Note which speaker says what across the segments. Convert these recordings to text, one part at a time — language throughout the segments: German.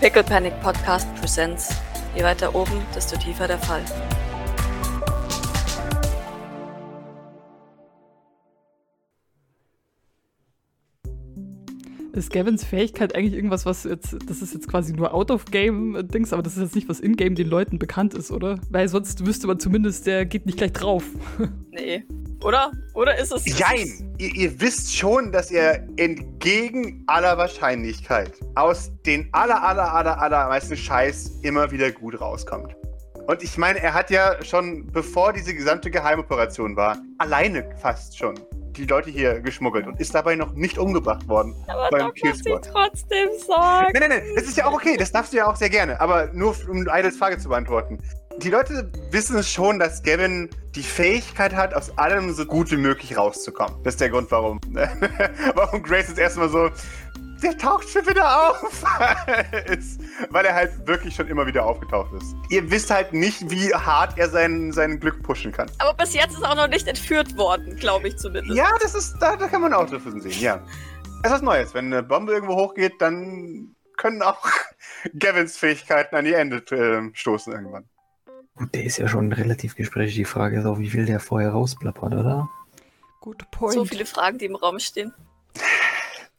Speaker 1: Pickle Panic Podcast Presents. Je weiter oben, desto tiefer der Fall.
Speaker 2: Ist Gavins Fähigkeit eigentlich irgendwas, was jetzt, das ist jetzt quasi nur Out-of-Game-Dings, aber das ist jetzt nicht, was in-game den Leuten bekannt ist, oder? Weil sonst wüsste man zumindest, der geht nicht gleich drauf.
Speaker 1: Nee. Oder? Oder ist es.
Speaker 3: Jein! Ihr, ihr wisst schon, dass er entgegen aller Wahrscheinlichkeit aus den aller, aller, aller, allermeisten Scheiß immer wieder gut rauskommt. Und ich meine, er hat ja schon, bevor diese gesamte Geheimoperation war, alleine fast schon die Leute hier geschmuggelt und ist dabei noch nicht umgebracht worden.
Speaker 1: Aber
Speaker 3: beim
Speaker 1: doch, sie trotzdem sagt.
Speaker 3: Nein, nein, nein, das ist ja auch okay, das darfst du ja auch sehr gerne, aber nur um Idles Frage zu beantworten. Die Leute wissen schon, dass Gavin die Fähigkeit hat, aus allem so gut wie möglich rauszukommen. Das ist der Grund, warum. warum Grace jetzt erstmal so, der taucht schon wieder auf. ist, weil er halt wirklich schon immer wieder aufgetaucht ist. Ihr wisst halt nicht, wie hart er sein, sein Glück pushen kann.
Speaker 1: Aber bis jetzt ist er auch noch nicht entführt worden, glaube ich zumindest.
Speaker 3: Ja, das ist, da, da kann man auch davon sehen, ja. Das ist was Neues. Wenn eine Bombe irgendwo hochgeht, dann können auch Gavins Fähigkeiten an die Ende äh, stoßen irgendwann.
Speaker 4: Gut, der ist ja schon relativ gesprächig. Die Frage ist auch, wie viel der vorher rausplappert, oder?
Speaker 2: Good point.
Speaker 1: So viele Fragen, die im Raum stehen.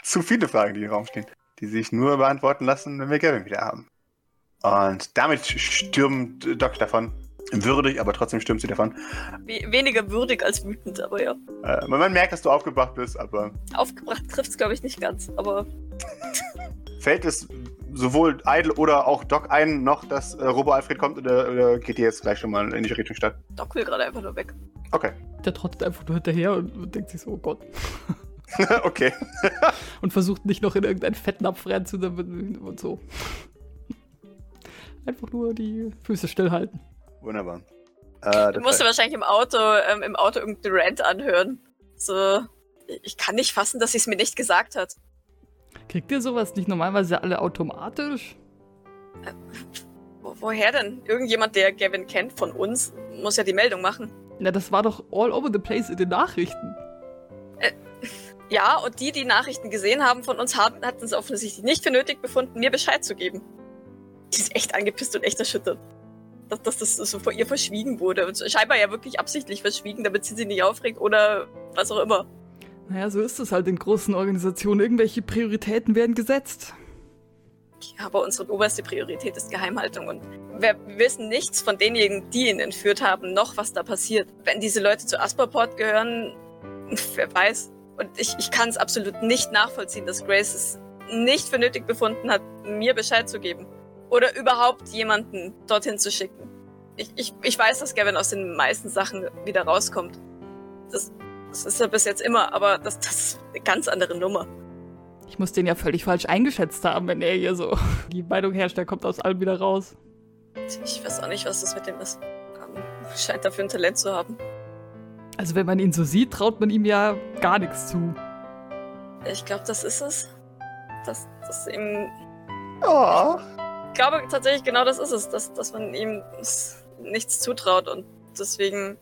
Speaker 3: Zu viele Fragen, die im Raum stehen, die sich nur beantworten lassen, wenn wir Gavin wieder haben. Und damit stürmt Doc davon. Würdig, aber trotzdem stürmt sie davon.
Speaker 1: We weniger würdig als wütend, aber ja.
Speaker 3: Äh, man merkt, dass du aufgebracht bist, aber
Speaker 1: Aufgebracht trifft es, glaube ich, nicht ganz. Aber
Speaker 3: fällt es sowohl Idle oder auch Doc ein, noch, dass äh, Robo Alfred kommt oder, oder geht ihr jetzt gleich schon mal in die Richtung Stadt?
Speaker 1: Doc will gerade einfach nur weg.
Speaker 3: Okay.
Speaker 2: Der trottet einfach nur hinterher und, und denkt sich so, oh Gott.
Speaker 3: okay.
Speaker 2: Und versucht nicht noch in irgendeinen Fettnapf reinzudammen und so. Einfach nur die Füße stillhalten.
Speaker 3: Wunderbar. Äh,
Speaker 1: Du musst dir wahrscheinlich im Auto, ähm, im Auto irgendeinen Rant anhören. So, ich kann nicht fassen, dass sie es mir nicht gesagt hat.
Speaker 2: Kriegt ihr sowas nicht normalerweise alle automatisch?
Speaker 1: Wo, woher denn? Irgendjemand, der Gavin kennt von uns, muss ja die Meldung machen.
Speaker 2: Na, das war doch all over the place in den Nachrichten.
Speaker 1: Ja, und die, die Nachrichten gesehen haben von uns, haben, hatten es offensichtlich nicht für nötig befunden, mir Bescheid zu geben. Die ist echt angepisst und echt erschüttert. Dass, dass das so vor ihr verschwiegen wurde. Und scheinbar ja wirklich absichtlich verschwiegen, damit sie sich nicht aufregt oder was auch immer.
Speaker 2: Naja, so ist es halt in großen Organisationen. Irgendwelche Prioritäten werden gesetzt.
Speaker 1: Ja, aber unsere oberste Priorität ist Geheimhaltung und wir wissen nichts von denjenigen, die ihn entführt haben, noch was da passiert. Wenn diese Leute zu Asperport gehören, wer weiß. Und ich, ich kann es absolut nicht nachvollziehen, dass Grace es nicht für nötig befunden hat, mir Bescheid zu geben. Oder überhaupt jemanden dorthin zu schicken. Ich, ich, ich weiß, dass Gavin aus den meisten Sachen wieder rauskommt. Das, das ist er bis jetzt immer, aber das, das ist eine ganz andere Nummer.
Speaker 2: Ich muss den ja völlig falsch eingeschätzt haben, wenn er hier so die Meinung herrscht, der kommt aus allem wieder raus.
Speaker 1: Ich weiß auch nicht, was das mit dem ist. Scheint dafür ein Talent zu haben.
Speaker 2: Also wenn man ihn so sieht, traut man ihm ja gar nichts zu.
Speaker 1: Ich glaube, das ist es. Das, das ihm.
Speaker 3: Oh.
Speaker 1: Ich glaube tatsächlich, genau das ist es, dass, dass man ihm nichts zutraut und deswegen.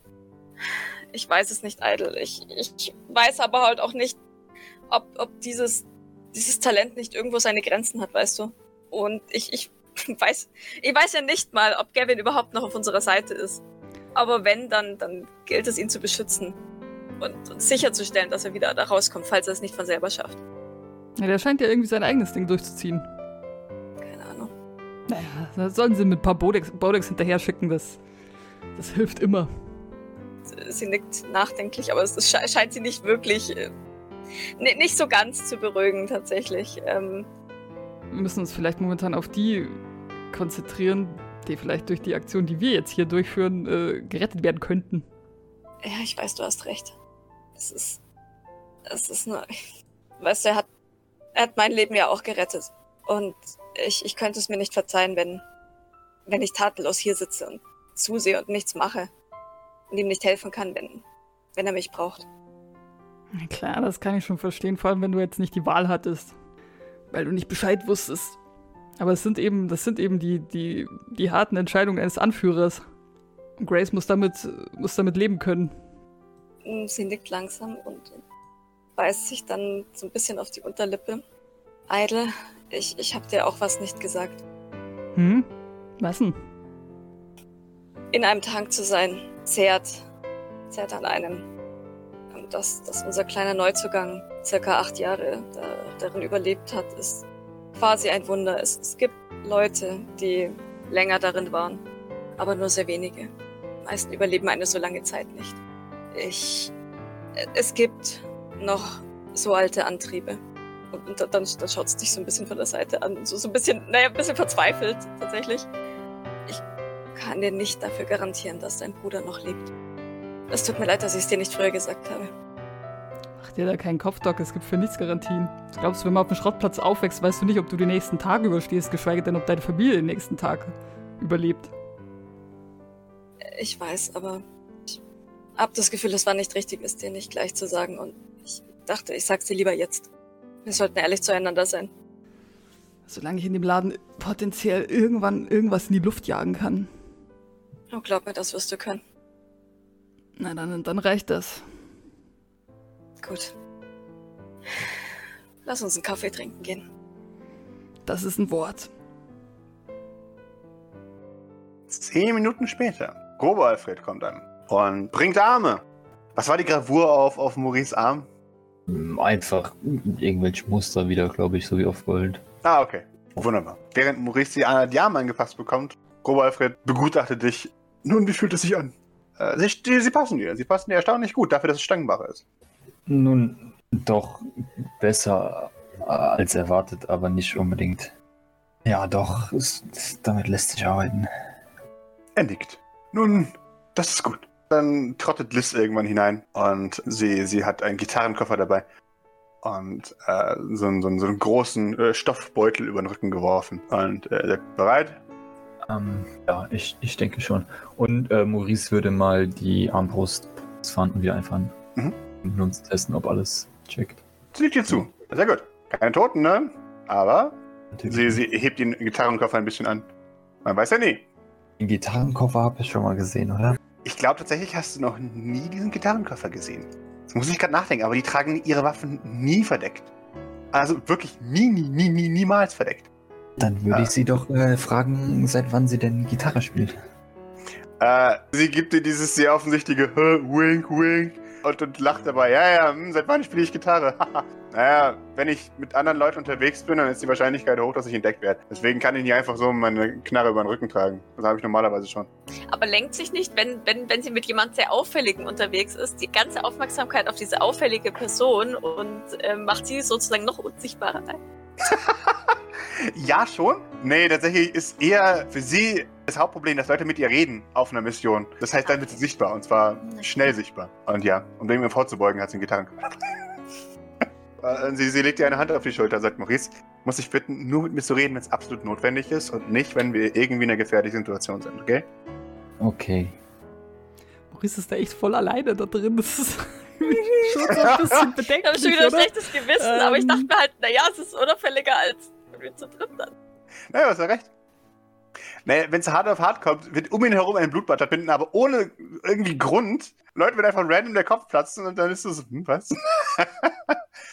Speaker 1: Ich weiß es nicht, Idle. Ich, ich weiß aber halt auch nicht, ob, ob dieses, dieses Talent nicht irgendwo seine Grenzen hat, weißt du? Und ich, ich weiß, ich weiß ja nicht mal, ob Gavin überhaupt noch auf unserer Seite ist. Aber wenn, dann, dann gilt es, ihn zu beschützen und, und sicherzustellen, dass er wieder da rauskommt, falls er es nicht von selber schafft.
Speaker 2: Ja, der scheint ja irgendwie sein eigenes Ding durchzuziehen.
Speaker 1: Keine Ahnung.
Speaker 2: Naja, da sollen sie mit ein paar Bodex, Bodex hinterher schicken, das, das hilft immer.
Speaker 1: Sie nickt nachdenklich, aber es es sche scheint sie nicht wirklich, äh, ni- nicht so ganz zu beruhigen tatsächlich. Ähm,
Speaker 2: Wir müssen uns vielleicht momentan auf die konzentrieren, die vielleicht durch die Aktion, die wir jetzt hier durchführen, äh, gerettet werden könnten.
Speaker 1: ja, ich weiß, du hast recht. Es ist, es ist nur, weißt du, er hat, er hat mein Leben ja auch gerettet. Und ich, ich könnte es mir nicht verzeihen, wenn, wenn ich tatenlos hier sitze und zusehe und nichts mache und ihm nicht helfen kann, wenn, wenn er mich braucht.
Speaker 2: Klar, das kann ich schon verstehen, vor allem wenn du jetzt nicht die Wahl hattest. Weil du nicht Bescheid wusstest. Aber es sind eben, das sind eben die, die, die harten Entscheidungen eines Anführers. Und Grace muss damit, muss damit leben können.
Speaker 1: Sie nickt langsam und beißt sich dann so ein bisschen auf die Unterlippe. Idle, Ich, ich habe dir auch was nicht gesagt.
Speaker 2: Hm? Was denn?
Speaker 1: In einem Tank zu sein, zehrt, zehrt an einem. Dass, dass unser kleiner Neuzugang circa acht Jahre da, darin überlebt hat, ist quasi ein Wunder. Es, es gibt Leute, die länger darin waren, aber nur sehr wenige. Die meisten überleben eine so lange Zeit nicht. Ich. Es gibt noch so alte Antriebe. Und, dann, dann schaut es dich so ein bisschen von der Seite an. So, so ein bisschen, naja, ein bisschen verzweifelt tatsächlich. Ich kann dir nicht dafür garantieren, dass dein Bruder noch lebt. Es tut mir leid, dass ich es dir nicht früher gesagt habe.
Speaker 2: Mach dir da keinen Kopf, Doc. Es gibt für nichts Garantien. Glaubst du, wenn man auf dem Schrottplatz aufwächst, weißt du nicht, ob du die nächsten Tage überstehst, geschweige denn, ob deine Familie den nächsten Tag überlebt.
Speaker 1: Ich weiß, aber ich hab das Gefühl, es war nicht richtig, es dir nicht gleich zu sagen. Und ich dachte, ich sag's dir lieber jetzt. Wir sollten ehrlich zueinander sein.
Speaker 2: Solange ich in dem Laden potenziell irgendwann irgendwas in die Luft jagen kann.
Speaker 1: Oh, glaub mir, das wirst du können.
Speaker 2: Na, dann, dann reicht das.
Speaker 1: Gut. Lass uns einen Kaffee trinken gehen.
Speaker 2: Das ist ein Wort.
Speaker 3: Zehn Minuten später. Grobe Alfred kommt an und bringt Arme. Was war die Gravur auf, auf Maurice Arm?
Speaker 4: Hm, Einfach irgendwelche Muster wieder, glaube ich, so wie auf Gold.
Speaker 3: Ah, okay. Wunderbar. Während Maurice die, die Arme angepasst bekommt, Grobe Alfred begutachtet dich. Nun, wie fühlt es sich an? Äh, sie, sie passen dir. Sie passen dir erstaunlich gut, dafür, dass es Stangenbacher ist.
Speaker 4: Nun, doch besser äh, als erwartet, aber nicht unbedingt. Ja, doch, es, es, damit lässt sich arbeiten.
Speaker 3: Er nickt. Nun, das ist gut. Dann trottet Liz irgendwann hinein und sie, sie hat einen Gitarrenkoffer dabei und äh, so, einen, so, einen, so einen großen äh, Stoffbeutel über den Rücken geworfen. Und äh, sagt, bereit?
Speaker 4: Ähm, ja, ich, ich denke schon. Und äh, Maurice würde mal die Armbrust fahren und wieder einfahren.
Speaker 3: Mhm.
Speaker 4: Und uns testen, ob alles checkt.
Speaker 3: Sie liegt dir zu. Sehr gut. Keine Toten, ne? Aber sie, sie hebt den Gitarrenkoffer ein bisschen an. Man weiß ja nie.
Speaker 4: Den Gitarrenkoffer habe ich schon mal gesehen, oder?
Speaker 3: Ich glaube tatsächlich hast du noch nie diesen Gitarrenkoffer gesehen. Das muss ich gerade nachdenken, aber die tragen ihre Waffen nie verdeckt. Also wirklich nie, nie, nie, nie, niemals verdeckt.
Speaker 4: Dann würde
Speaker 3: Ah.
Speaker 4: ich sie doch äh, fragen, seit wann sie denn Gitarre spielt.
Speaker 3: Äh, sie gibt dir dieses sehr offensichtliche "Hä, Wink, Wink und, und lacht dabei. Ja, ja, hm, seit wann spiele ich Gitarre? naja, wenn ich mit anderen Leuten unterwegs bin, dann ist die Wahrscheinlichkeit hoch, dass ich entdeckt werde. Deswegen kann ich nicht einfach so meine Knarre über den Rücken tragen. Das habe ich normalerweise schon.
Speaker 1: Aber lenkt sich nicht, wenn, wenn, wenn sie mit jemand sehr Auffälligen unterwegs ist, die ganze Aufmerksamkeit auf diese auffällige Person und äh, macht sie sozusagen noch unsichtbarer.
Speaker 3: Ja, schon. Nee, tatsächlich ist eher für sie das Hauptproblem, dass Leute mit ihr reden auf einer Mission. Das heißt, dann wird sie sichtbar und zwar schnell sichtbar. Und ja, um dem vorzubeugen, hat sie einen Gitarren. Äh, sie, sie legt ihr eine Hand auf die Schulter und sagt, Maurice, muss ich bitten, nur mit mir zu reden, wenn es absolut notwendig ist und nicht, wenn wir irgendwie in einer gefährlichen Situation sind, okay?
Speaker 4: Okay.
Speaker 2: Maurice ist da echt voll alleine da drin. Das ist schon so ein bisschen
Speaker 1: Ich habe
Speaker 2: bedenklich,
Speaker 1: schon wieder ein schlechtes Gewissen, aber ich
Speaker 2: Ähm.
Speaker 1: dachte mir halt, naja, es ist unauffälliger als wenn wir zu dritt dann.
Speaker 3: Naja, hast ja recht. Naja, wenn es hart auf hart kommt, wird um ihn herum ein Blutbad stattfinden, aber ohne irgendwie Grund. Leuten wird einfach random der Kopf platzen und dann ist es so, hm, was?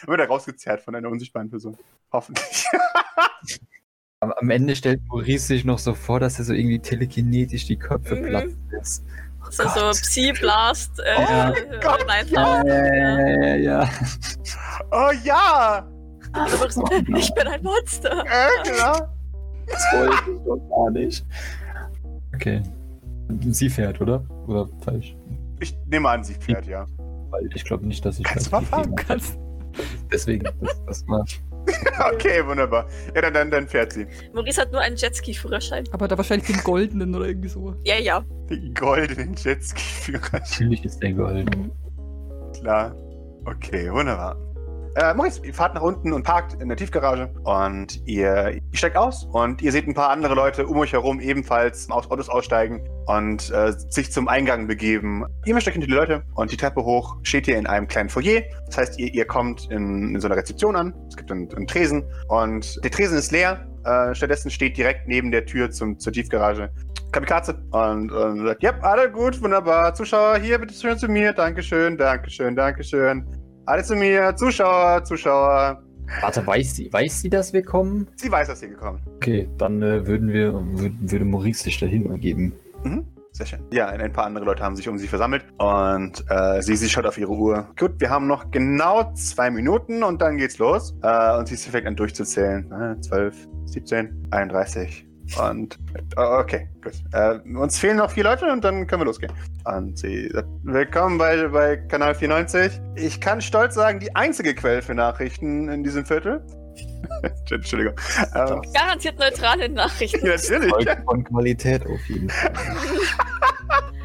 Speaker 3: Dann wird er rausgezerrt von einer unsichtbaren Person. Hoffentlich.
Speaker 4: Am, Ende stellt Maurice sich noch so vor, dass er so irgendwie telekinetisch die Köpfe
Speaker 1: Mhm.
Speaker 4: platzen lässt. Oh
Speaker 1: So, so
Speaker 4: Gott.
Speaker 1: Psy-Blast. Äh,
Speaker 4: Ja.
Speaker 1: äh,
Speaker 3: Gott.
Speaker 4: Ja, ja, ja, ja.
Speaker 3: Oh ja!
Speaker 1: Ich bin ein Monster.
Speaker 3: Äh, genau.
Speaker 4: Das wollte ich doch gar nicht. Okay. Sie fährt, oder? Oder falsch?
Speaker 3: Ich nehme an, sie fährt, ja.
Speaker 4: Weil ich glaube nicht, dass ich.
Speaker 3: Kannst
Speaker 4: das
Speaker 3: du mal fahren?
Speaker 2: Kannst-.
Speaker 4: Deswegen, das, das war.
Speaker 3: Okay, wunderbar. Ja, dann, dann, dann fährt sie.
Speaker 1: Maurice hat nur einen Jetski-Führerschein.
Speaker 2: Aber da wahrscheinlich den goldenen oder irgendwie so.
Speaker 1: Ja, ja.
Speaker 3: Den goldenen Jetski-Führer.
Speaker 4: Natürlich ist der golden.
Speaker 3: Klar. Okay, wunderbar. Äh, Maurice, ihr fahrt nach unten und parkt in der Tiefgarage und ihr, ihr steigt aus und ihr seht ein paar andere Leute um euch herum ebenfalls aus Autos aussteigen und äh, sich zum Eingang begeben. Ihr euch hinter die Leute und die Treppe hoch steht ihr in einem kleinen Foyer. Das heißt, ihr, ihr kommt in, in so einer Rezeption an. Es gibt einen, einen Tresen und der Tresen ist leer. Äh, stattdessen steht direkt neben der Tür zum, zur Tiefgarage Kamikaze und, und sagt, ja, alle gut, wunderbar. Zuschauer, hier, bitte schön zu mir. Dankeschön, Dankeschön, Dankeschön. Alle zu mir, Zuschauer, Zuschauer.
Speaker 4: Warte, weiß sie, weiß sie, dass wir kommen?
Speaker 3: Sie weiß, dass sie gekommen.
Speaker 4: Okay, dann äh, würden wir, würd, würde Maurice sich dahin ergeben.
Speaker 3: Mhm. Sehr schön. Ja, ein, paar andere Leute haben sich um sie versammelt und äh, sie, sie schaut auf ihre Uhr. Gut, wir haben noch genau zwei Minuten und dann geht's los. Äh, und sie fängt an durchzuzählen. Äh, 12, 17, 31. Und äh, okay, gut. Äh, uns fehlen noch vier Leute und dann können wir losgehen. Und sie sagt, willkommen bei, bei Kanal 94. Ich kann stolz sagen, die einzige Quelle für Nachrichten in diesem Viertel. Entschuldigung. Ähm,
Speaker 1: Garantiert neutrale Nachrichten.
Speaker 3: natürlich.
Speaker 4: Von Qualität auf jeden Fall.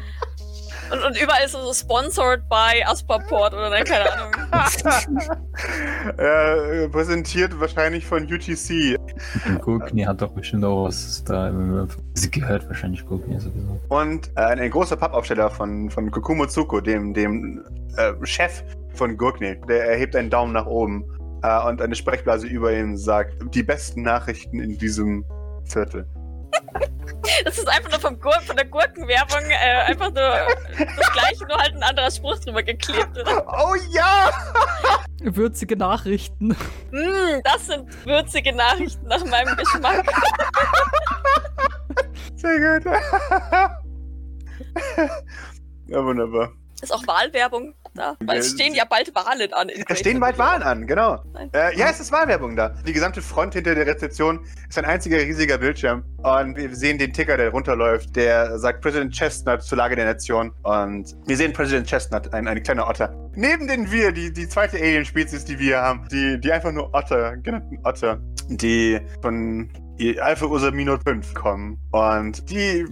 Speaker 1: Und, und überall ist so sponsored by Asperport oder ne, keine Ahnung.
Speaker 3: äh, präsentiert wahrscheinlich von UTC.
Speaker 4: Und Gurkni hat doch bestimmt auch was da. Sie gehört wahrscheinlich Gurkni sowieso.
Speaker 3: Und äh, ein großer Pappaufsteller von, von Kokumo Tsuko, dem, dem äh, Chef von Gurkni, der erhebt einen Daumen nach oben äh, und eine Sprechblase über ihm sagt, die besten Nachrichten in diesem Viertel.
Speaker 1: Das ist einfach nur vom Gur von der Gurkenwerbung äh, einfach nur das gleiche, nur halt ein anderer Spruch drüber geklebt. Oder?
Speaker 3: Oh ja!
Speaker 2: Würzige Nachrichten.
Speaker 1: Mm, das sind würzige Nachrichten nach meinem Geschmack.
Speaker 3: Sehr gut. ja, wunderbar.
Speaker 1: Ist auch Wahlwerbung da? Weil es stehen ja bald Wahlen an.
Speaker 3: Es stehen bald Wahlen an, genau. Äh, ja, es ist Wahlwerbung da. Die gesamte Front hinter der Rezeption ist ein einziger riesiger Bildschirm. Und wir sehen den Ticker, der runterläuft, der sagt President Chestnut zur Lage der Nation. Und wir sehen President Chestnut, ein, ein kleiner Otter. Neben den wir, die, die zweite Alien-Spezies, die wir haben, die, die einfach nur Otter, genannten Otter, die von Alpha Ursa 5 kommen. Und die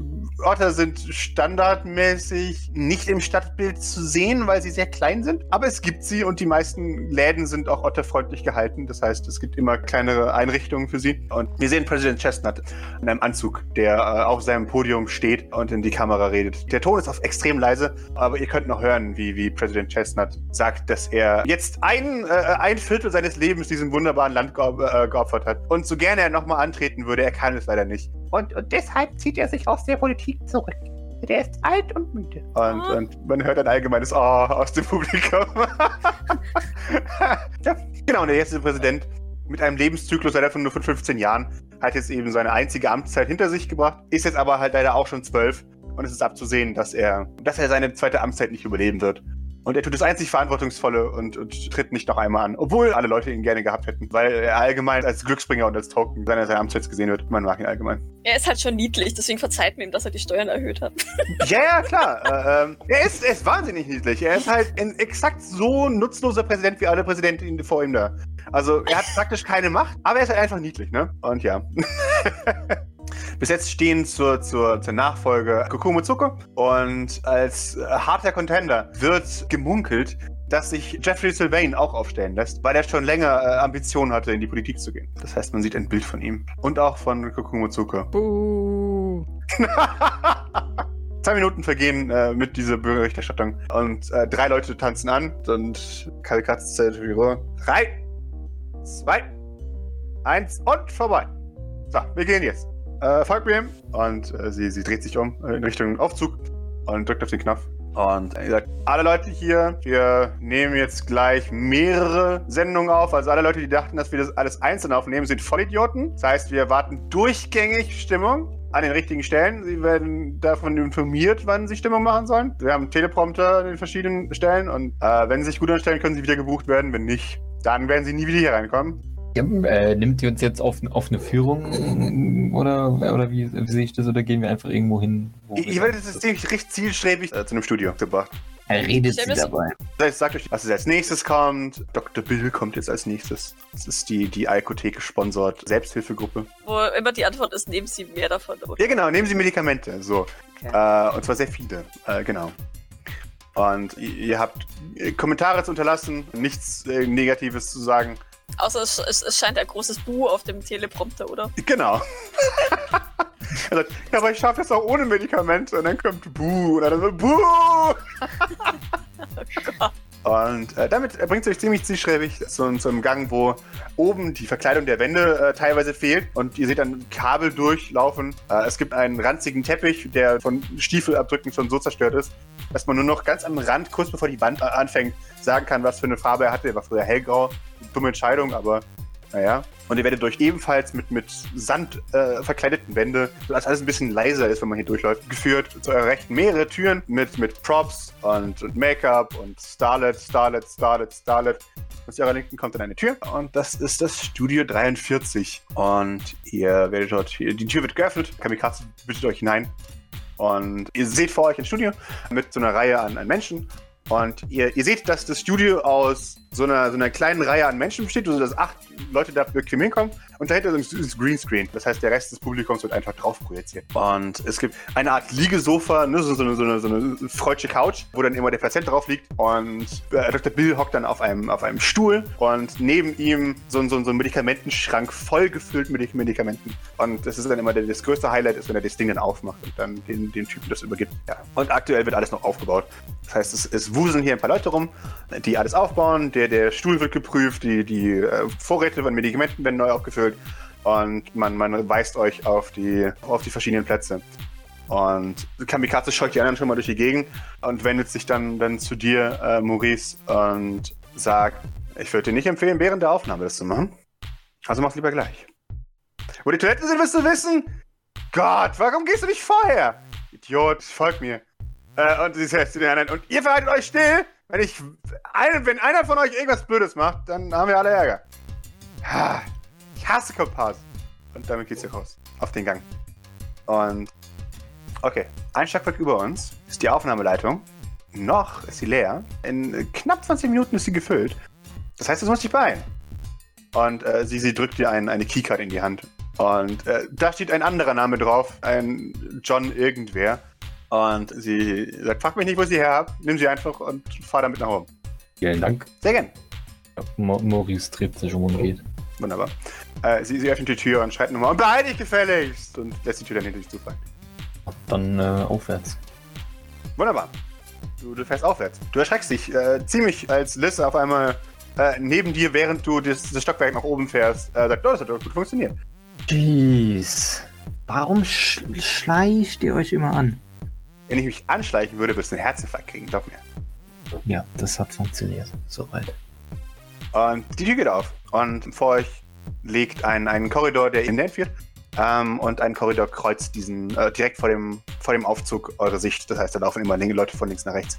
Speaker 3: Otter sind standardmäßig nicht im Stadtbild zu sehen, weil sie sehr klein sind. Aber es gibt sie und die meisten Läden sind auch otterfreundlich gehalten. Das heißt, es gibt immer kleinere Einrichtungen für sie. Und wir sehen President Chestnut in einem Anzug, der äh, auf seinem Podium steht und in die Kamera redet. Der Ton ist auf extrem leise, aber ihr könnt noch hören, wie, wie President Chestnut sagt, dass er jetzt ein, äh, ein Viertel seines Lebens diesem wunderbaren Land äh, geopfert hat. Und so gerne er nochmal antreten würde, er kann es leider nicht. Und, und deshalb zieht er sich aus der Politik zurück. Der ist alt und müde. Und,
Speaker 1: Ah.
Speaker 3: und man hört ein allgemeines Oh aus dem Publikum. ja, genau, und der jetzige Präsident mit einem Lebenszyklus leider von nur von 15 Jahren hat jetzt eben seine einzige Amtszeit hinter sich gebracht, ist jetzt aber halt leider auch schon zwölf und es ist abzusehen, dass er, dass er seine zweite Amtszeit nicht überleben wird. Und er tut das einzig Verantwortungsvolle und, und tritt nicht noch einmal an, obwohl alle Leute ihn gerne gehabt hätten, weil er allgemein als Glücksbringer und als Token seiner, seiner Amtszeit gesehen wird. Man mag ihn allgemein.
Speaker 1: Er ist halt schon niedlich, deswegen verzeiht mir ihm, dass er die Steuern erhöht hat.
Speaker 3: Ja, ja, klar. äh, ähm, er, ist, er ist wahnsinnig niedlich. Er ist halt ein exakt so nutzloser Präsident wie alle Präsidenten vor ihm da. Also er hat praktisch keine Macht, aber er ist halt einfach niedlich, ne? Und ja. Bis jetzt stehen zur, zur, zur Nachfolge Kokumo Tsuko und als äh, harter Contender wird gemunkelt, dass sich Jeffrey Sylvain auch aufstellen lässt, weil er schon länger äh, Ambitionen hatte, in die Politik zu gehen. Das heißt, man sieht ein Bild von ihm. Und auch von Kokumo.
Speaker 2: Buh.
Speaker 3: Zwei Minuten vergehen äh, mit dieser Berichterstattung und äh, drei Leute tanzen an und Kalkatz zählt für die Ruhe. Drei, zwei, eins und vorbei. So, wir gehen jetzt. Äh, folgt mir und äh, sie, sie dreht sich um äh, in Richtung Aufzug und drückt auf den Knopf. Und er sagt, alle Leute hier, wir nehmen jetzt gleich mehrere Sendungen auf. Also alle Leute, die dachten, dass wir das alles einzeln aufnehmen, sind Vollidioten. Das heißt, wir erwarten durchgängig Stimmung an den richtigen Stellen. Sie werden davon informiert, wann sie Stimmung machen sollen. Wir haben Teleprompter an den verschiedenen Stellen und äh, wenn sie sich gut anstellen, können sie wieder gebucht werden. Wenn nicht, dann werden sie nie wieder hier reinkommen.
Speaker 4: Ja, äh, nimmt ihr uns jetzt auf, auf eine Führung oder, oder wie, wie sehe ich das? Oder gehen wir einfach irgendwo hin?
Speaker 3: Ich, werde jetzt ziemlich recht zielstrebig äh, zu einem Studio gebracht.
Speaker 4: Er redet sie dabei.
Speaker 3: Das heißt, sagt euch, was als nächstes kommt. Dr. Bill kommt jetzt als nächstes. Das ist die, die Alkothek gesponsert Selbsthilfegruppe.
Speaker 1: Wo immer die Antwort ist, nehmen Sie mehr davon.
Speaker 3: Ja, genau, nehmen Sie Medikamente. So.
Speaker 1: Okay.
Speaker 3: Äh, und zwar sehr viele. Äh, genau. Und ihr, ihr habt Kommentare zu unterlassen, nichts äh, Negatives zu sagen.
Speaker 1: Außer es, es, es scheint ein großes Bu auf dem Teleprompter, oder?
Speaker 3: Genau. er sagt, ja, aber ich schaffe das auch ohne Medikamente. Und dann kommt Buh. Und dann so, Buh! Und äh, damit bringt es euch ziemlich zielstrebig zu, zu einem Gang, wo oben die Verkleidung der Wände äh, teilweise fehlt und ihr seht dann Kabel durchlaufen. Äh, es gibt einen ranzigen Teppich, der von Stiefelabdrücken schon so zerstört ist, dass man nur noch ganz am Rand, kurz bevor die Wand äh, anfängt, sagen kann, was für eine Farbe er hatte. Er war früher hellgrau. Dumme Entscheidung, aber naja. Und ihr werdet durch ebenfalls mit, mit Sand äh, verkleideten Wände, sodass alles ein bisschen leiser ist, wenn man hier durchläuft, geführt. Zu eurer Rechten mehrere Türen mit, mit Props und, und Make-up und Starlet, Starlet, Starlet, Starlet. Und zu eurer Linken kommt dann eine Tür und das ist das Studio 43. Und ihr werdet dort, die Tür wird geöffnet, Kamikaze bittet euch hinein. Und ihr seht vor euch ein Studio mit so einer Reihe an, an Menschen. Und ihr, ihr seht, dass das Studio aus so einer, so einer kleinen Reihe an Menschen besteht, sodass acht Leute da bequem hinkommen. Und dahinter ist ein Greenscreen. Das heißt, der Rest des Publikums wird einfach drauf projiziert. Und es gibt eine Art Liegesofa, ne, so, so, eine, so, eine, so eine freudsche Couch, wo dann immer der Patient drauf liegt. Und äh, Dr. Bill hockt dann auf einem, auf einem Stuhl und neben ihm so, so, so ein Medikamentenschrank voll gefüllt mit Medikamenten. Und das ist dann immer der, das größte Highlight, ist, wenn er das Ding dann aufmacht und dann den, den Typen das übergibt. Ja. Und aktuell wird alles noch aufgebaut. Das heißt, es, es wuseln hier ein paar Leute rum, die alles aufbauen. Der, der Stuhl wird geprüft, die, die äh, Vorräte von Medikamenten werden neu aufgefüllt und man, man weist euch auf die, auf die verschiedenen Plätze. Und Kamikaze scheut die anderen schon mal durch die Gegend und wendet sich dann, dann zu dir, äh, Maurice, und sagt, ich würde dir nicht empfehlen, während der Aufnahme das zu machen. Also mach's lieber gleich. Wo die Toiletten sind, wirst du wissen? Gott, warum gehst du nicht vorher? Idiot, folg mir. Äh, und sie sagt zu den anderen, und ihr verhaltet euch still, wenn ich, wenn einer von euch irgendwas Blödes macht, dann haben wir alle Ärger. Ich hasse Kompass. Und damit geht's hier raus. Auf den Gang. Und, okay. Ein Stockwerk über uns ist die Aufnahmeleitung. Noch ist sie leer. In knapp 20 Minuten ist sie gefüllt. Das heißt, es muss dich beeilen. Und äh, sie, sie drückt dir ein, eine Keycard in die Hand. Und äh, da steht ein anderer Name drauf, ein John irgendwer. Und sie sagt, frag mich nicht, wo sie her habe. Nimm sie einfach und fahr damit nach oben.
Speaker 4: Vielen Dank.
Speaker 3: Sehr gern.
Speaker 4: Maurice dreht sich um und geht.
Speaker 3: Wunderbar. Äh, sie, sie öffnet die Tür und schreit nochmal, beeil dich gefälligst! Und lässt die Tür dann hinter sich zufallen.
Speaker 4: Dann äh, aufwärts.
Speaker 3: Wunderbar. Du, du fährst aufwärts. Du erschreckst dich äh, ziemlich, als Liz auf einmal äh, neben dir, während du das, das Stockwerk nach oben fährst, äh, sagt, oh, das hat doch gut funktioniert.
Speaker 5: Jeez. Warum sch schleicht ihr euch immer an?
Speaker 3: Wenn ich mich anschleichen würde, würdest du einen Herzinfarkt kriegen, glaub mir.
Speaker 4: Ja, das hat funktioniert. Soweit.
Speaker 3: Und die Tür geht auf. Und vor euch liegt ein, ein Korridor, der in den führt. Ähm, und ein Korridor kreuzt diesen äh, direkt vor dem, vor dem Aufzug eure Sicht. Das heißt, da laufen immer Leute von links nach rechts.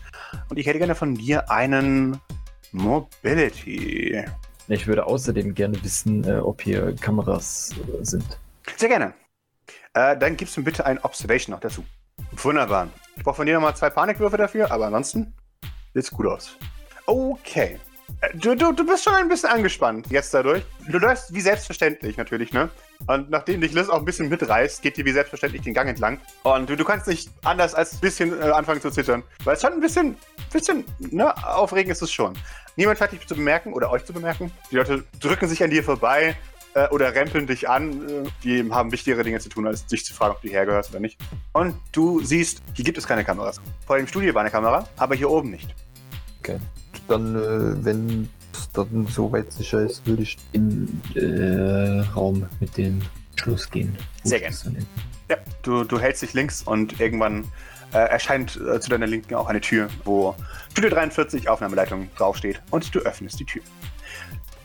Speaker 3: Und ich hätte gerne von dir einen Mobility.
Speaker 4: Ich würde außerdem gerne wissen, äh, ob hier Kameras äh, sind.
Speaker 3: Sehr gerne. Äh, dann gibst du mir bitte ein Observation noch dazu. Wunderbar. Ich brauche von dir nochmal zwei Panikwürfe dafür, aber ansonsten sieht's gut aus. Okay. Äh, Du, du, du bist schon ein bisschen angespannt jetzt dadurch. Du läufst wie selbstverständlich natürlich, ne? Und nachdem dich Liz auch ein bisschen mitreißt, geht dir wie selbstverständlich den Gang entlang. Und du, du kannst nicht anders als ein bisschen äh, anfangen zu zittern. Weil es schon ein bisschen, bisschen, ne, aufregend ist es schon. Niemand hat dich zu bemerken oder euch zu bemerken. Die Leute drücken sich an dir vorbei äh, oder rempeln dich an. Äh, die haben wichtigere Dinge zu tun, als dich zu fragen, ob du hergehörst oder nicht. Und du siehst, hier gibt es keine Kameras. Vor dem Studio war eine Kamera, aber hier oben nicht.
Speaker 6: Dann, äh, wenn es dann soweit sicher ist, würde ich.
Speaker 4: In äh, Raum mit dem Schluss gehen.
Speaker 3: Sehr gerne. Ja, du, du hältst dich links und irgendwann äh, erscheint äh, zu deiner Linken auch eine Tür, wo Studio 43 Aufnahmeleitung draufsteht und du öffnest die Tür.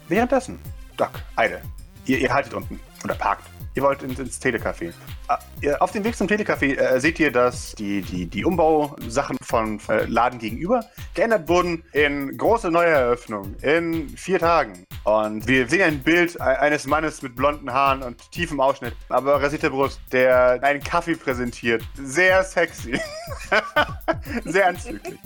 Speaker 3: Währenddessen, Doc, Eide, ihr, ihr haltet unten oder parkt. Ihr wollt ins, ins Telecafé. Ah, auf dem Weg zum Telecafé äh, seht ihr, dass die, die, die Umbausachen von äh, Laden gegenüber geändert wurden in große Neueröffnung in vier Tagen. Und wir sehen ein Bild e- eines Mannes mit blonden Haaren und tiefem Ausschnitt, aber rasierter Brust, der einen Kaffee präsentiert. Sehr sexy. Sehr anzüglich.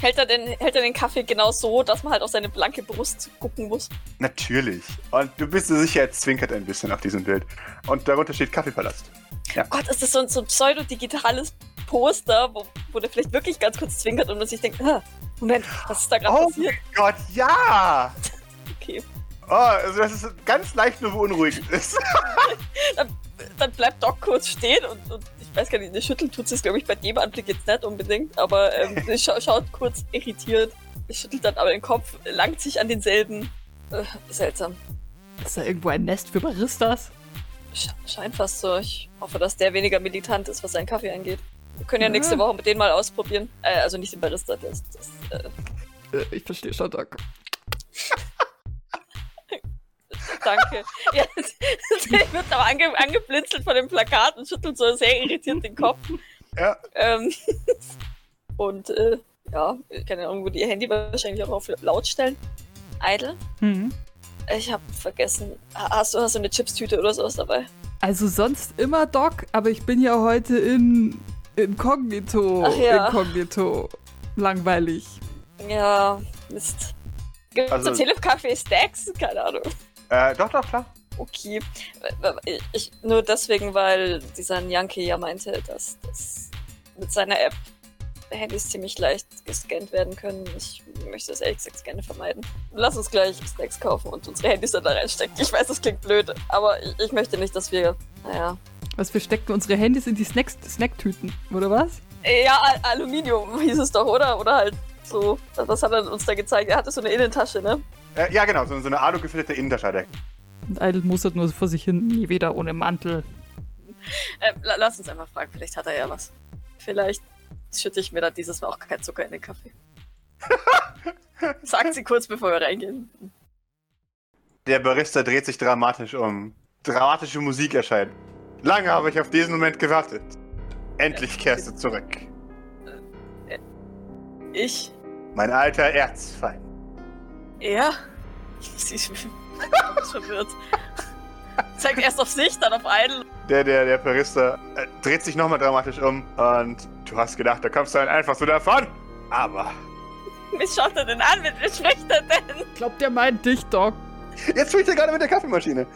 Speaker 1: Hält er, den, hält er den Kaffee genau so, dass man halt auf seine blanke Brust gucken muss?
Speaker 3: Natürlich. Und du bist dir sicher, er zwinkert ein bisschen auf diesem Bild. Und darunter steht Kaffeepalast.
Speaker 1: Oh Gott, ist das so ein, so ein pseudo-digitales Poster, wo, wo der vielleicht wirklich ganz kurz zwinkert und man sich denkt, ah, Moment, was ist da gerade
Speaker 3: Oh
Speaker 1: passiert?
Speaker 3: mein Gott, ja!
Speaker 1: Okay.
Speaker 3: Oh, also das ist ganz leicht nur beunruhigend ist.
Speaker 1: Dann bleibt Doc kurz stehen und, und ich weiß gar nicht, eine Schüttel tut es, glaube ich, bei dem Anblick jetzt nicht unbedingt, aber ähm, sie scha schaut kurz irritiert, schüttelt dann aber den Kopf, langt sich an denselben. Äh, seltsam.
Speaker 2: Ist da irgendwo ein Nest für Baristas?
Speaker 1: Sch scheint fast so. Ich hoffe, dass der weniger militant ist, was seinen Kaffee angeht. Wir können ja
Speaker 2: Ja.
Speaker 1: nächste Woche mit denen mal ausprobieren. Äh, also nicht den Barista, das, das äh,
Speaker 2: Äh, ich verstehe schon, Doc.
Speaker 1: Danke. Ja, der wird aber ange angeblinzelt von dem Plakat und schüttelt so sehr irritiert den Kopf.
Speaker 3: Ja.
Speaker 1: Ähm, und äh, ja, keine Ahnung, wo die Handy wahrscheinlich auch auf laut stellen. Idle.
Speaker 2: Mhm.
Speaker 1: Ich habe vergessen. Hast du, hast du eine Chipstüte oder sowas dabei?
Speaker 2: Also sonst immer Doc, aber ich bin ja heute in Inkognito.
Speaker 1: Ach ja.
Speaker 2: Inkognito. Langweilig.
Speaker 1: Ja, Mist. Gibt es
Speaker 3: Also-
Speaker 1: also, Telefkaffee Stacks? Keine Ahnung.
Speaker 3: Äh, doch, doch, klar.
Speaker 1: Okay. Ich, ich, nur deswegen, weil dieser Yankee ja meinte, dass das mit seiner App Handys ziemlich leicht gescannt werden können. Ich möchte das ehrlich gesagt gerne vermeiden. Lass uns gleich Snacks kaufen und unsere Handys dann da reinstecken. Ich weiß, das klingt blöd, aber ich, ich möchte nicht, dass wir, naja.
Speaker 2: Was, wir stecken unsere Handys in die Snacks Snacktüten, oder was?
Speaker 1: Ja, Al Aluminium hieß es doch, oder? Oder halt so. Was hat er uns da gezeigt? Er hatte so eine Innentasche, ne?
Speaker 3: Äh, ja, genau, so, so eine alu-gefilterte Innentasche hat er.
Speaker 2: Und Idle mustert nur vor sich hin, nie wieder ohne Mantel.
Speaker 1: Äh, la- lass uns einfach fragen, vielleicht hat er ja was. Vielleicht schütte ich mir dann dieses Mal auch kein Zucker in den Kaffee. Sagt sie kurz, bevor wir reingehen.
Speaker 3: Der Barista dreht sich dramatisch um. Dramatische Musik erscheint. Lange habe ich auf diesen Moment gewartet. Endlich kehrst du zurück.
Speaker 1: Ich?
Speaker 3: Mein alter Erzfeind.
Speaker 1: Er? Sie ist verwirrt. Zeigt erst auf sich, dann auf einen.
Speaker 3: Der, der, der Barista äh, dreht sich nochmal dramatisch um und du hast gedacht, da kommst du dann einfach so davon. Aber
Speaker 1: Wie schaut er denn an? Mit wem spricht er denn?
Speaker 2: Glaubt der meint dich, Doc.
Speaker 3: jetzt spricht er gerade mit der Kaffeemaschine.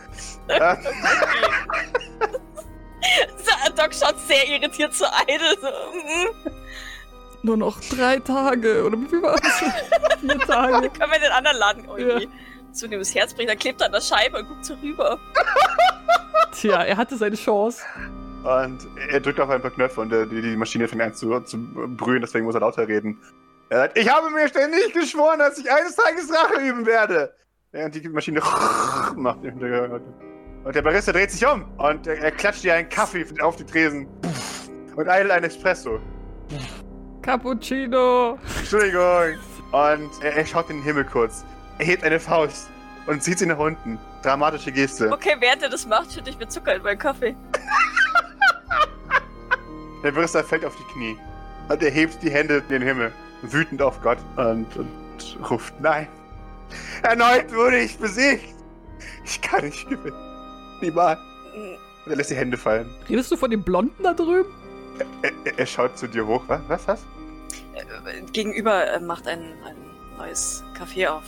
Speaker 3: äh,
Speaker 1: Doc schaut sehr irritiert zu Idle. So, mm,
Speaker 2: Nur noch drei Tage, oder wie viel war das? Vier Tage.
Speaker 1: können wir in den anderen Laden
Speaker 2: Ja.
Speaker 1: irgendwie zu ihm das Herz bringen? Dann klebt er an der Scheibe und guckt so rüber.
Speaker 2: Tja, er hatte seine Chance.
Speaker 3: und er drückt auf ein paar Knöpfe und äh, die, die Maschine fängt an zu, zu brühen, deswegen muss er lauter reden. Er sagt, ich habe mir ständig geschworen, dass ich eines Tages Rache üben werde. Während die Maschine macht im Hintergrund. Und der Barista dreht sich um und er, er klatscht dir einen Kaffee auf die Tresen. Und Idle ein Espresso.
Speaker 2: Cappuccino.
Speaker 3: Entschuldigung. Und er, er schaut in den Himmel kurz. Er hebt eine Faust und zieht sie nach unten. Dramatische Geste.
Speaker 1: Okay, während er das macht, schütte ich mir Zucker in meinen Kaffee.
Speaker 3: Der Barista fällt auf die Knie. Und er hebt die Hände in den Himmel. Wütend auf Gott. Und, und ruft, nein. Erneut wurde ich besiegt. Ich kann nicht gewinnen. Niemals. Und er lässt die Hände fallen.
Speaker 2: Redest du von dem Blonden da drüben?
Speaker 3: Er, er, er schaut zu dir hoch. Was? Was? was?
Speaker 1: Äh, Gegenüber äh, macht ein, ein neues Café auf.